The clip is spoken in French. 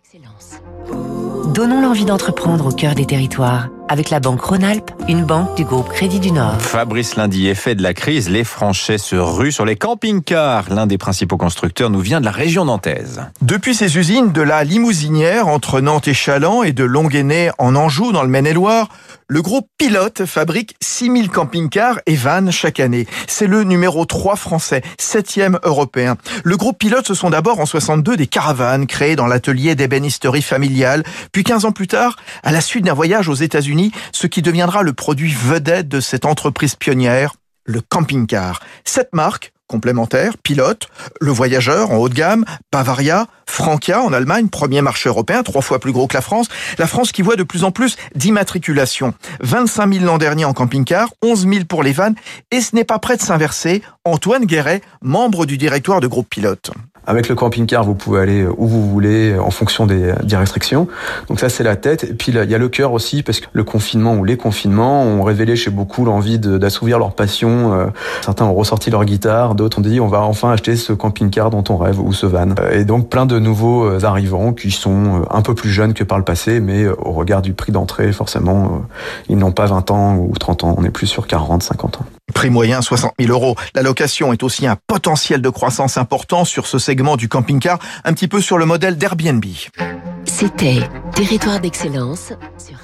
excellence. Donnons l'envie d'entreprendre au cœur des territoires avec la banque Rhône-Alpes, une banque du groupe Crédit du Nord. Fabrice Lundi, effet de la crise, les Franchais se ruent sur les camping-cars. L'un des principaux constructeurs nous vient de la région nantaise. Depuis ses usines de la Limousinière entre Nantes et Chaland et de Longuenay en Anjou dans le Maine-et-Loire, le groupe Pilote fabrique 6000 camping-cars et vannes chaque année. C'est le numéro 3 français, 7e européen. Le groupe Pilote, ce sont d'abord en 62 des caravanes créées dans l'atelier d'ébénisterie familiale, puis 15 ans plus tard, à la suite d'un voyage aux États-Unis, ce qui deviendra le produit vedette de cette entreprise pionnière, le camping-car. Cette marque, complémentaires, pilote, le voyageur en haut de gamme, Bavaria, Frankia en Allemagne, premier marché européen, trois fois plus gros que la France. La France qui voit de plus en plus d'immatriculations. 25 000 l'an dernier en camping-car, 11 000 pour les vannes, et ce n'est pas prêt de s'inverser. Antoine Guéret, membre du directoire de groupe pilote. Avec le camping-car, vous pouvez aller où vous voulez en fonction des, des restrictions. Donc ça, c'est la tête. Et puis il y a le cœur aussi, parce que le confinement ou les confinements ont révélé chez beaucoup l'envie d'assouvir leur passion. Euh, certains ont ressorti leur guitare, d'autres ont dit on va enfin acheter ce camping-car dont on rêve ou ce van. Et donc plein de nouveaux euh, arrivants qui sont euh, un peu plus jeunes que par le passé, mais au regard du prix d'entrée, forcément, ils n'ont pas 20 ans ou 30 ans. On est plus sur 40, 50 ans. Prix moyen 60 000 euros. La location est aussi un potentiel de croissance important sur ce segment du camping-car, un petit peu sur le modèle d'Airbnb. C'était Territoire d'excellence sur